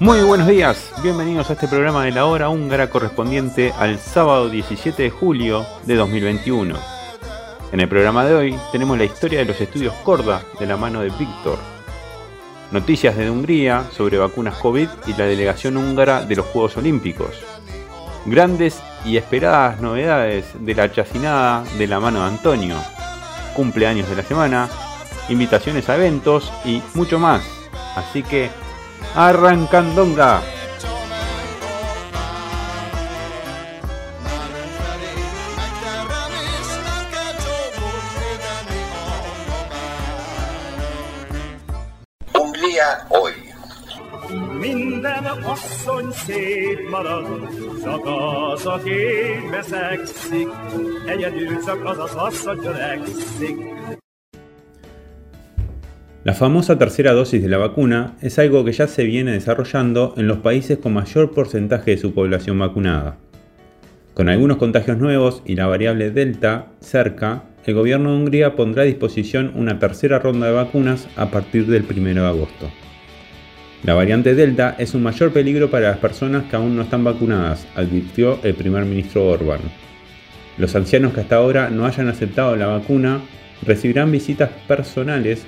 Muy buenos días, bienvenidos a este programa de la hora húngara correspondiente al sábado 17 de julio de 2021. En el programa de hoy tenemos la historia de los estudios Corda de la mano de Víctor, noticias de Hungría sobre vacunas COVID y la delegación húngara de los Juegos Olímpicos, grandes y esperadas novedades de la chacinada de la mano de Antonio, cumpleaños de la semana, invitaciones a eventos y mucho más. Así que, arrancandonga. La famosa tercera dosis de la vacuna es algo que ya se viene desarrollando en los países con mayor porcentaje de su población vacunada. Con algunos contagios nuevos y la variable Delta cerca, el gobierno de Hungría pondrá a disposición una tercera ronda de vacunas a partir del 1 de agosto. La variante Delta es un mayor peligro para las personas que aún no están vacunadas, advirtió el primer ministro Orban. Los ancianos que hasta ahora no hayan aceptado la vacuna recibirán visitas personales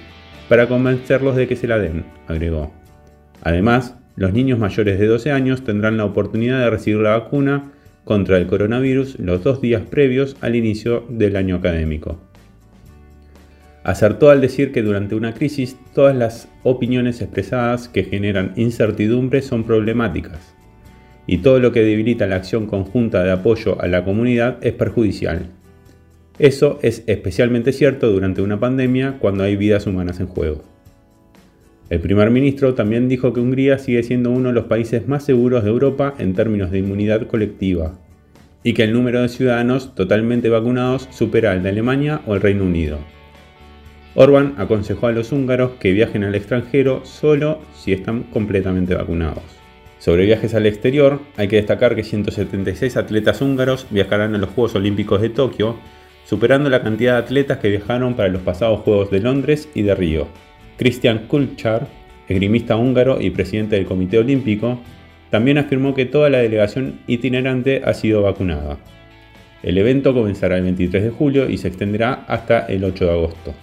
para convencerlos de que se la den, agregó. Además, los niños mayores de 12 años tendrán la oportunidad de recibir la vacuna contra el coronavirus los dos días previos al inicio del año académico. Acertó al decir que durante una crisis todas las opiniones expresadas que generan incertidumbre son problemáticas y todo lo que debilita la acción conjunta de apoyo a la comunidad es perjudicial. Eso es especialmente cierto durante una pandemia cuando hay vidas humanas en juego. El primer ministro también dijo que Hungría sigue siendo uno de los países más seguros de Europa en términos de inmunidad colectiva y que el número de ciudadanos totalmente vacunados supera al de Alemania o el Reino Unido. Orban aconsejó a los húngaros que viajen al extranjero solo si están completamente vacunados. Sobre viajes al exterior, hay que destacar que 176 atletas húngaros viajarán a los Juegos Olímpicos de Tokio, superando la cantidad de atletas que viajaron para los pasados Juegos de Londres y de Río. Christian Kulchar, esgrimista húngaro y presidente del Comité Olímpico, también afirmó que toda la delegación itinerante ha sido vacunada. El evento comenzará el 23 de julio y se extenderá hasta el 8 de agosto.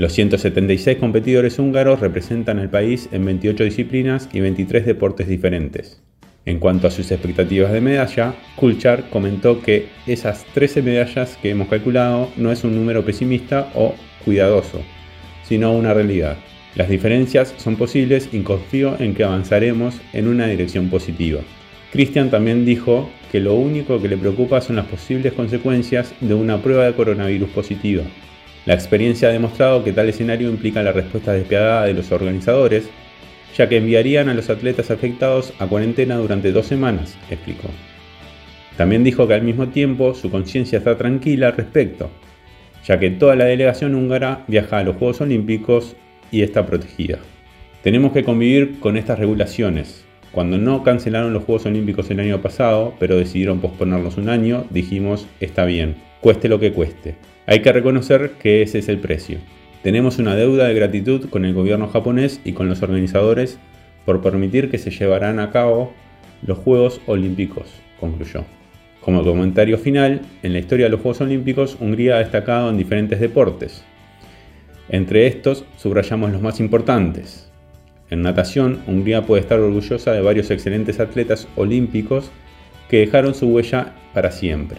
Los 176 competidores húngaros representan al país en 28 disciplinas y 23 deportes diferentes. En cuanto a sus expectativas de medalla, Kulchar comentó que esas 13 medallas que hemos calculado no es un número pesimista o cuidadoso, sino una realidad. Las diferencias son posibles y confío en que avanzaremos en una dirección positiva. Christian también dijo que lo único que le preocupa son las posibles consecuencias de una prueba de coronavirus positiva. La experiencia ha demostrado que tal escenario implica la respuesta despiadada de los organizadores, ya que enviarían a los atletas afectados a cuarentena durante dos semanas, explicó. También dijo que al mismo tiempo su conciencia está tranquila al respecto, ya que toda la delegación húngara viaja a los Juegos Olímpicos y está protegida. Tenemos que convivir con estas regulaciones. Cuando no cancelaron los Juegos Olímpicos el año pasado, pero decidieron posponerlos un año, dijimos, está bien, cueste lo que cueste. Hay que reconocer que ese es el precio. Tenemos una deuda de gratitud con el gobierno japonés y con los organizadores por permitir que se llevaran a cabo los Juegos Olímpicos, concluyó. Como comentario final, en la historia de los Juegos Olímpicos, Hungría ha destacado en diferentes deportes. Entre estos, subrayamos los más importantes. En natación, Hungría puede estar orgullosa de varios excelentes atletas olímpicos que dejaron su huella para siempre.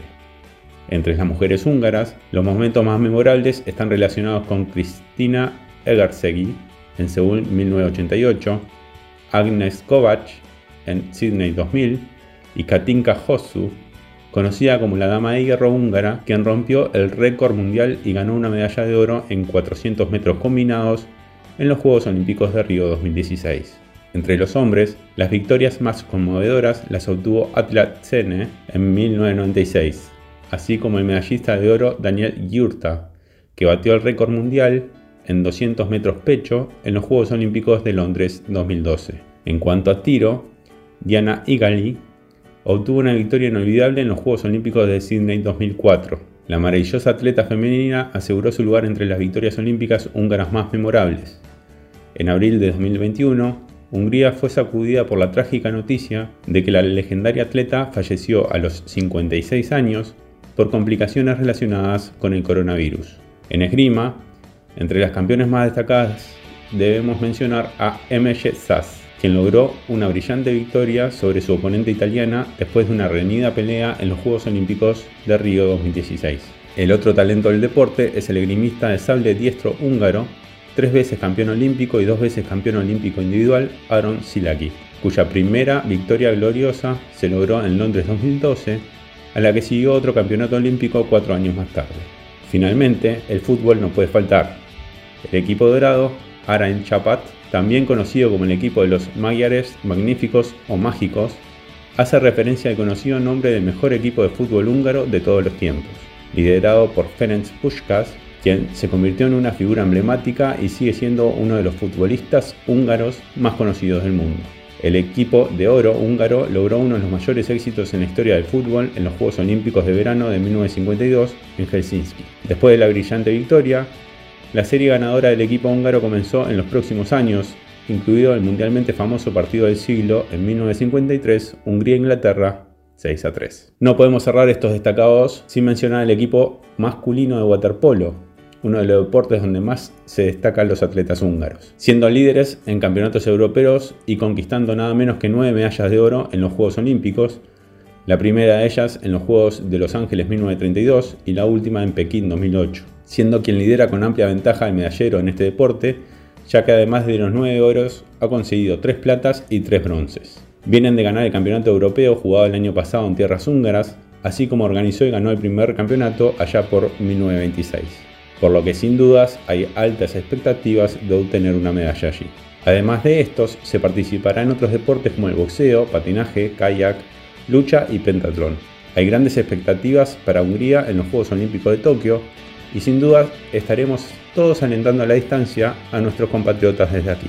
Entre las mujeres húngaras, los momentos más memorables están relacionados con Cristina Egarsegui en Seúl 1988, Agnes Kovacs en Sydney 2000, y Katinka Hosu, conocida como la Dama de Hierro húngara, quien rompió el récord mundial y ganó una medalla de oro en 400 metros combinados en los Juegos Olímpicos de Río 2016. Entre los hombres, las victorias más conmovedoras las obtuvo Atla Tsene en 1996, así como el medallista de oro Daniel Yurta, que batió el récord mundial en 200 metros pecho en los Juegos Olímpicos de Londres 2012. En cuanto a tiro, Diana Igali obtuvo una victoria inolvidable en los Juegos Olímpicos de Sydney 2004. La maravillosa atleta femenina aseguró su lugar entre las victorias olímpicas húngaras más memorables. En abril de 2021, Hungría fue sacudida por la trágica noticia de que la legendaria atleta falleció a los 56 años por complicaciones relacionadas con el coronavirus. En esgrima, entre las campeones más destacadas debemos mencionar a MJ Sass, quien logró una brillante victoria sobre su oponente italiana después de una reñida pelea en los Juegos Olímpicos de Río 2016. El otro talento del deporte es el esgrimista de sable diestro húngaro tres veces campeón olímpico y dos veces campeón olímpico individual, Aaron Silaki, cuya primera victoria gloriosa se logró en Londres 2012, a la que siguió otro campeonato olímpico cuatro años más tarde. Finalmente, el fútbol no puede faltar. El equipo dorado, Arain Chapat, también conocido como el equipo de los Magyares Magníficos o Mágicos, hace referencia al conocido nombre del mejor equipo de fútbol húngaro de todos los tiempos, liderado por Ferenc Puskás, quien se convirtió en una figura emblemática y sigue siendo uno de los futbolistas húngaros más conocidos del mundo. El equipo de oro húngaro logró uno de los mayores éxitos en la historia del fútbol en los Juegos Olímpicos de Verano de 1952 en Helsinki. Después de la brillante victoria, la serie ganadora del equipo húngaro comenzó en los próximos años, incluido el mundialmente famoso partido del siglo en 1953, Hungría-Inglaterra 6 a 3. No podemos cerrar estos destacados sin mencionar el equipo masculino de waterpolo, uno de los deportes donde más se destacan los atletas húngaros, siendo líderes en campeonatos europeos y conquistando nada menos que nueve medallas de oro en los Juegos Olímpicos, la primera de ellas en los Juegos de Los Ángeles 1932 y la última en Pekín 2008, siendo quien lidera con amplia ventaja el medallero en este deporte, ya que además de los nueve oros ha conseguido tres platas y tres bronces. Vienen de ganar el campeonato europeo jugado el año pasado en tierras húngaras, así como organizó y ganó el primer campeonato allá por 1926 por lo que sin dudas hay altas expectativas de obtener una medalla allí. Además de estos, se participará en otros deportes como el boxeo, patinaje, kayak, lucha y pentatlón. Hay grandes expectativas para Hungría en los Juegos Olímpicos de Tokio y sin duda estaremos todos alentando a la distancia a nuestros compatriotas desde aquí.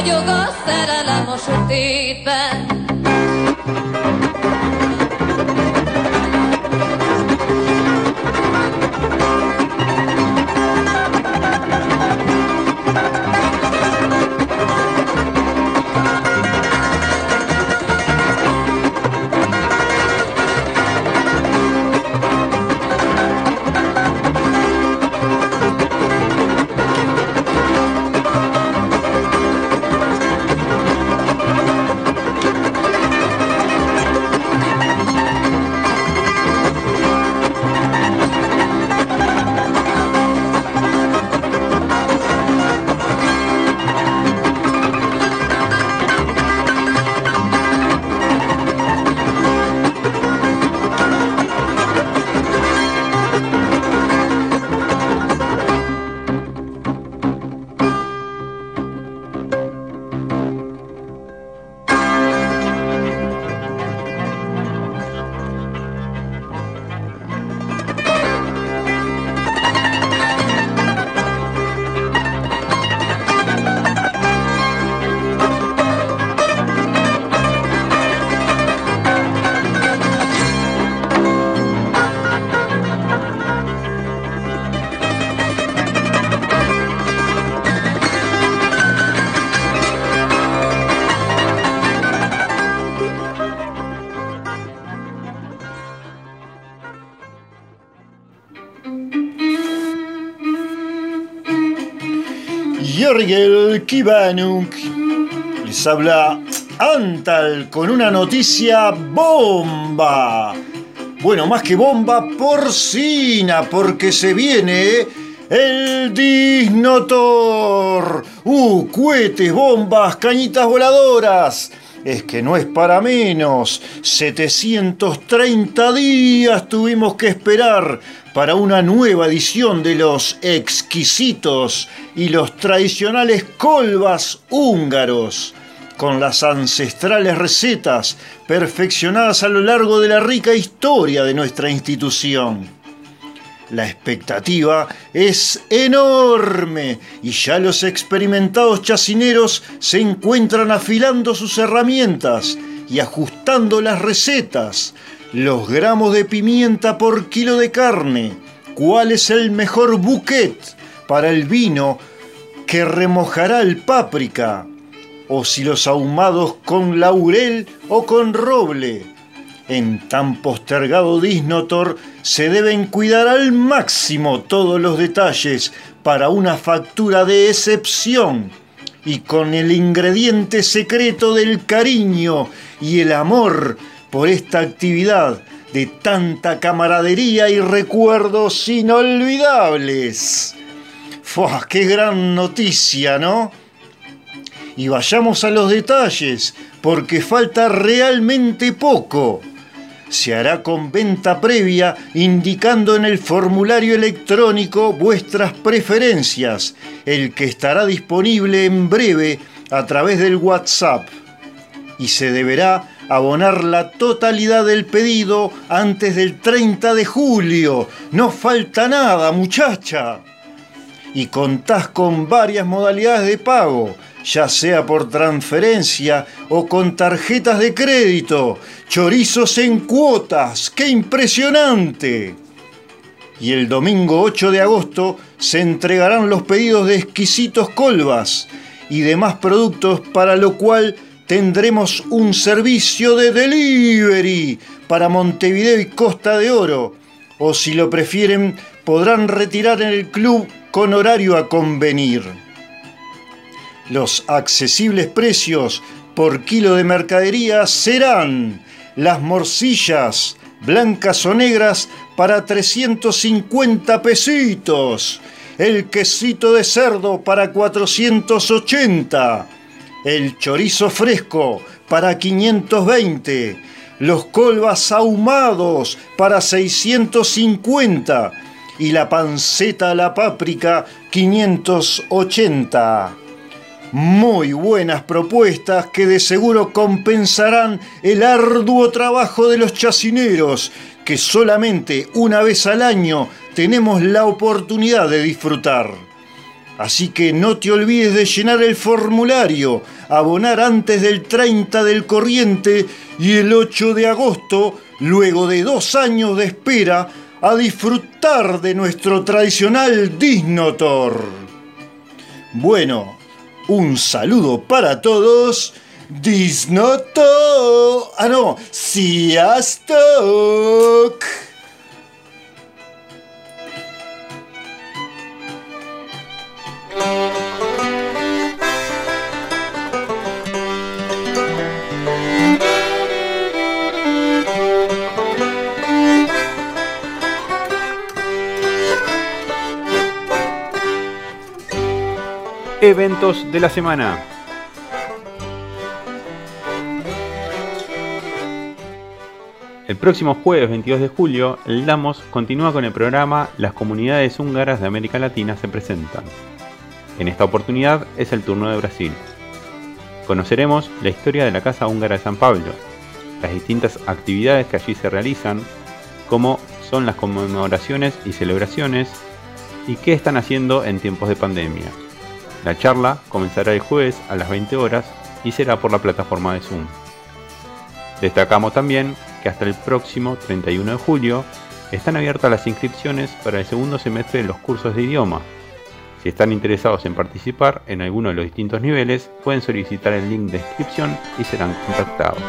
Ragyog a szerelem a sötétben. Kibanuk. Les habla Antal con una noticia bomba. Bueno, más que bomba, porcina, porque se viene el Disnotor. Uh, cohetes, bombas, cañitas voladoras. Es que no es para menos. 730 días tuvimos que esperar para una nueva edición de los exquisitos y los tradicionales colvas húngaros, con las ancestrales recetas perfeccionadas a lo largo de la rica historia de nuestra institución. La expectativa es enorme y ya los experimentados chacineros se encuentran afilando sus herramientas y ajustando las recetas, los gramos de pimienta por kilo de carne, cuál es el mejor bouquet para el vino que remojará el páprica, o si los ahumados con laurel o con roble. En tan postergado disnotor se deben cuidar al máximo todos los detalles para una factura de excepción y con el ingrediente secreto del cariño y el amor por esta actividad de tanta camaradería y recuerdos inolvidables. ¡Fua! ¡Qué gran noticia, ¿no? Y vayamos a los detalles, porque falta realmente poco. Se hará con venta previa indicando en el formulario electrónico vuestras preferencias, el que estará disponible en breve a través del WhatsApp. Y se deberá abonar la totalidad del pedido antes del 30 de julio. No falta nada, muchacha. Y contás con varias modalidades de pago, ya sea por transferencia o con tarjetas de crédito. Chorizos en cuotas, ¡qué impresionante! Y el domingo 8 de agosto se entregarán los pedidos de exquisitos colvas y demás productos para lo cual tendremos un servicio de delivery para Montevideo y Costa de Oro. O si lo prefieren, podrán retirar en el club con horario a convenir. Los accesibles precios por kilo de mercadería serán las morcillas blancas o negras para 350 pesitos, el quesito de cerdo para 480, el chorizo fresco para 520, los colvas ahumados para 650 y la panceta a la páprica 580. Muy buenas propuestas que de seguro compensarán el arduo trabajo de los chacineros, que solamente una vez al año tenemos la oportunidad de disfrutar. Así que no te olvides de llenar el formulario, abonar antes del 30 del corriente y el 8 de agosto, luego de dos años de espera, a disfrutar de nuestro tradicional Disnotor. Bueno, un saludo para todos. Disnoto. Ah, no, Siastok. Eventos de la semana. El próximo jueves 22 de julio, el Damos continúa con el programa Las comunidades húngaras de América Latina se presentan. En esta oportunidad es el turno de Brasil. Conoceremos la historia de la Casa Húngara de San Pablo, las distintas actividades que allí se realizan, cómo son las conmemoraciones y celebraciones y qué están haciendo en tiempos de pandemia. La charla comenzará el jueves a las 20 horas y será por la plataforma de Zoom. Destacamos también que hasta el próximo 31 de julio están abiertas las inscripciones para el segundo semestre de los cursos de idioma. Si están interesados en participar en alguno de los distintos niveles, pueden solicitar el link de inscripción y serán contactados.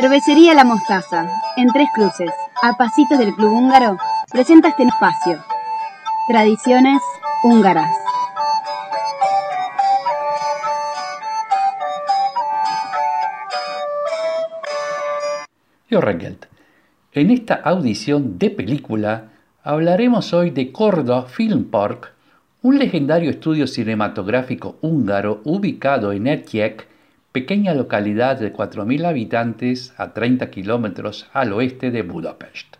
Cervecería La Mostaza, en Tres Cruces, a pasitos del Club Húngaro, presenta este espacio. Tradiciones húngaras. Yo Rengelt. En esta audición de película hablaremos hoy de Korda Film Park, un legendario estudio cinematográfico húngaro ubicado en Etjek, pequeña localidad de 4.000 habitantes a 30 kilómetros al oeste de Budapest.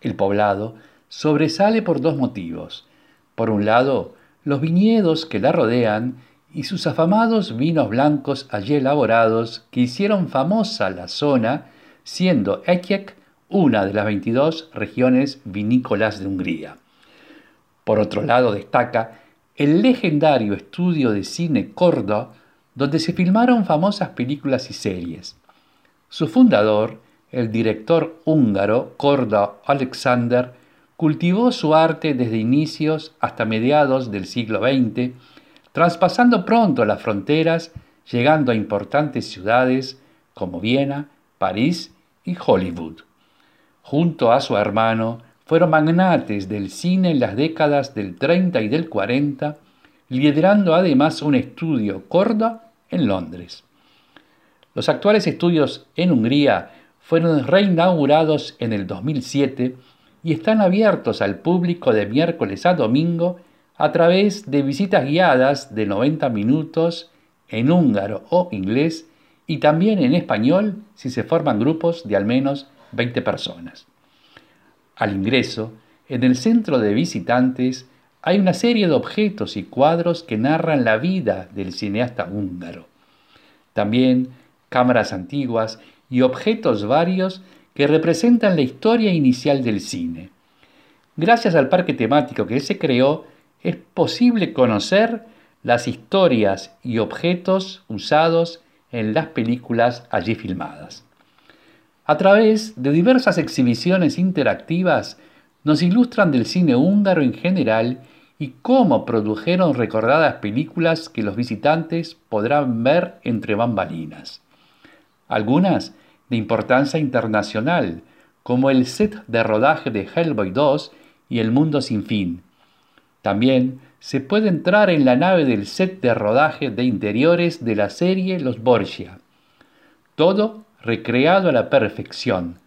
El poblado sobresale por dos motivos. Por un lado, los viñedos que la rodean y sus afamados vinos blancos allí elaborados que hicieron famosa la zona, siendo Etjek una de las 22 regiones vinícolas de Hungría. Por otro lado, destaca el legendario estudio de cine Korda, donde se filmaron famosas películas y series. Su fundador, el director húngaro Korda Alexander, cultivó su arte desde inicios hasta mediados del siglo XX, traspasando pronto las fronteras, llegando a importantes ciudades como Viena, París y Hollywood. Junto a su hermano, fueron magnates del cine en las décadas del 30 y del 40, liderando además un estudio Korda en Londres. Los actuales estudios en Hungría fueron reinaugurados en el 2007 y están abiertos al público de miércoles a domingo a través de visitas guiadas de 90 minutos en húngaro o inglés y también en español si se forman grupos de al menos 20 personas. Al ingreso, en el centro de visitantes, hay una serie de objetos y cuadros que narran la vida del cineasta húngaro. También cámaras antiguas y objetos varios que representan la historia inicial del cine. Gracias al parque temático que se creó, es posible conocer las historias y objetos usados en las películas allí filmadas. A través de diversas exhibiciones interactivas nos ilustran del cine húngaro en general y cómo produjeron recordadas películas que los visitantes podrán ver entre bambalinas. Algunas de importancia internacional, como el set de rodaje de Hellboy 2 y El Mundo Sin Fin. También se puede entrar en la nave del set de rodaje de interiores de la serie Los Borgia. Todo recreado a la perfección.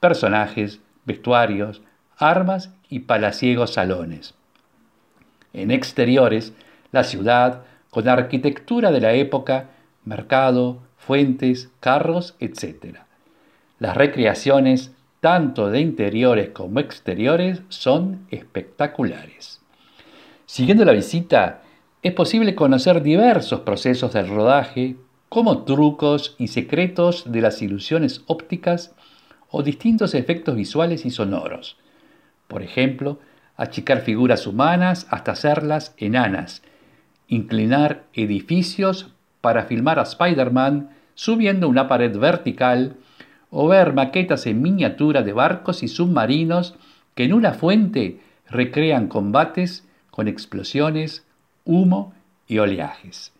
Personajes, vestuarios, armas y palaciegos salones. En exteriores, la ciudad, con arquitectura de la época, mercado, fuentes, carros, etc. Las recreaciones, tanto de interiores como exteriores, son espectaculares. Siguiendo la visita, es posible conocer diversos procesos del rodaje, como trucos y secretos de las ilusiones ópticas o distintos efectos visuales y sonoros. Por ejemplo, achicar figuras humanas hasta hacerlas enanas, inclinar edificios para filmar a Spider-Man subiendo una pared vertical o ver maquetas en miniatura de barcos y submarinos que en una fuente recrean combates con explosiones, humo y oleajes.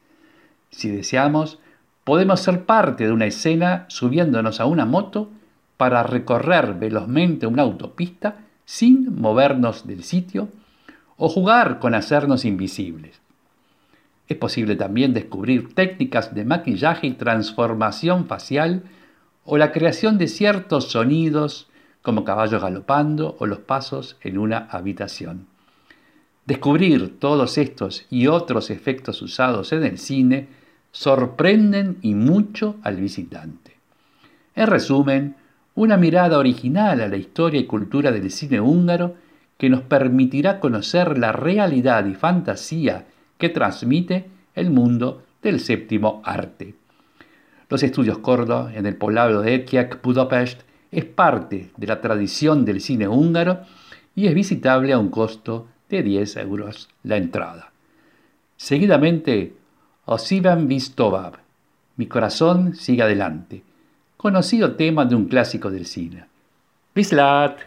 Si deseamos, podemos ser parte de una escena subiéndonos a una moto para recorrer velozmente una autopista sin movernos del sitio o jugar con hacernos invisibles. Es posible también descubrir técnicas de maquillaje y transformación facial o la creación de ciertos sonidos como caballos galopando o los pasos en una habitación. Descubrir todos estos y otros efectos usados en el cine sorprenden y mucho al visitante. En resumen, una mirada original a la historia y cultura del cine húngaro que nos permitirá conocer la realidad y fantasía que transmite el mundo del séptimo arte. Los estudios Cordo en el poblado de Etjak, Budapest, es parte de la tradición del cine húngaro y es visitable a un costo de 10 euros la entrada. Seguidamente, o Sivan Mi corazón sigue adelante, conocido tema de un clásico del cine. Bislat.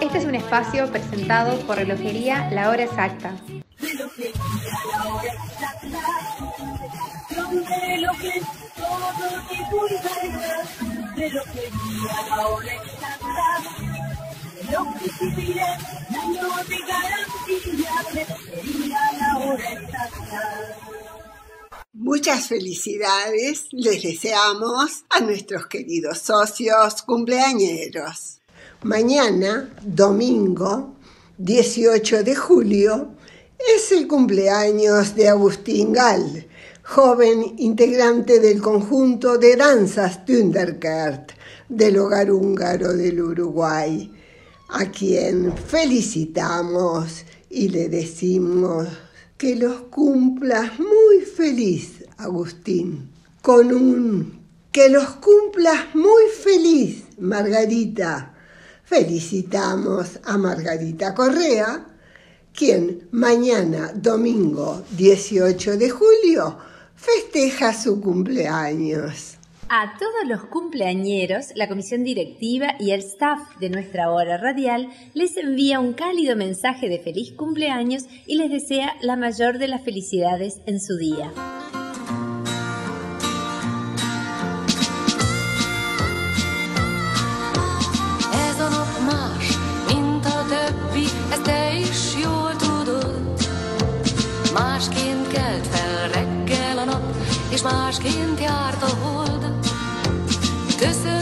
Este es un espacio presentado por Relojería La Hora Exacta. Muchas felicidades les deseamos a nuestros queridos socios cumpleañeros. Mañana, domingo 18 de julio, es el cumpleaños de Agustín Gall, joven integrante del conjunto de danzas Thunderkert del hogar húngaro del Uruguay, a quien felicitamos y le decimos que los cumplas muy feliz, Agustín, con un que los cumplas muy feliz, Margarita. Felicitamos a Margarita Correa, quien mañana, domingo 18 de julio, festeja su cumpleaños. A todos los cumpleañeros, la comisión directiva y el staff de nuestra hora radial les envía un cálido mensaje de feliz cumpleaños y les desea la mayor de las felicidades en su día. És másként járt a hold. Köszöntünk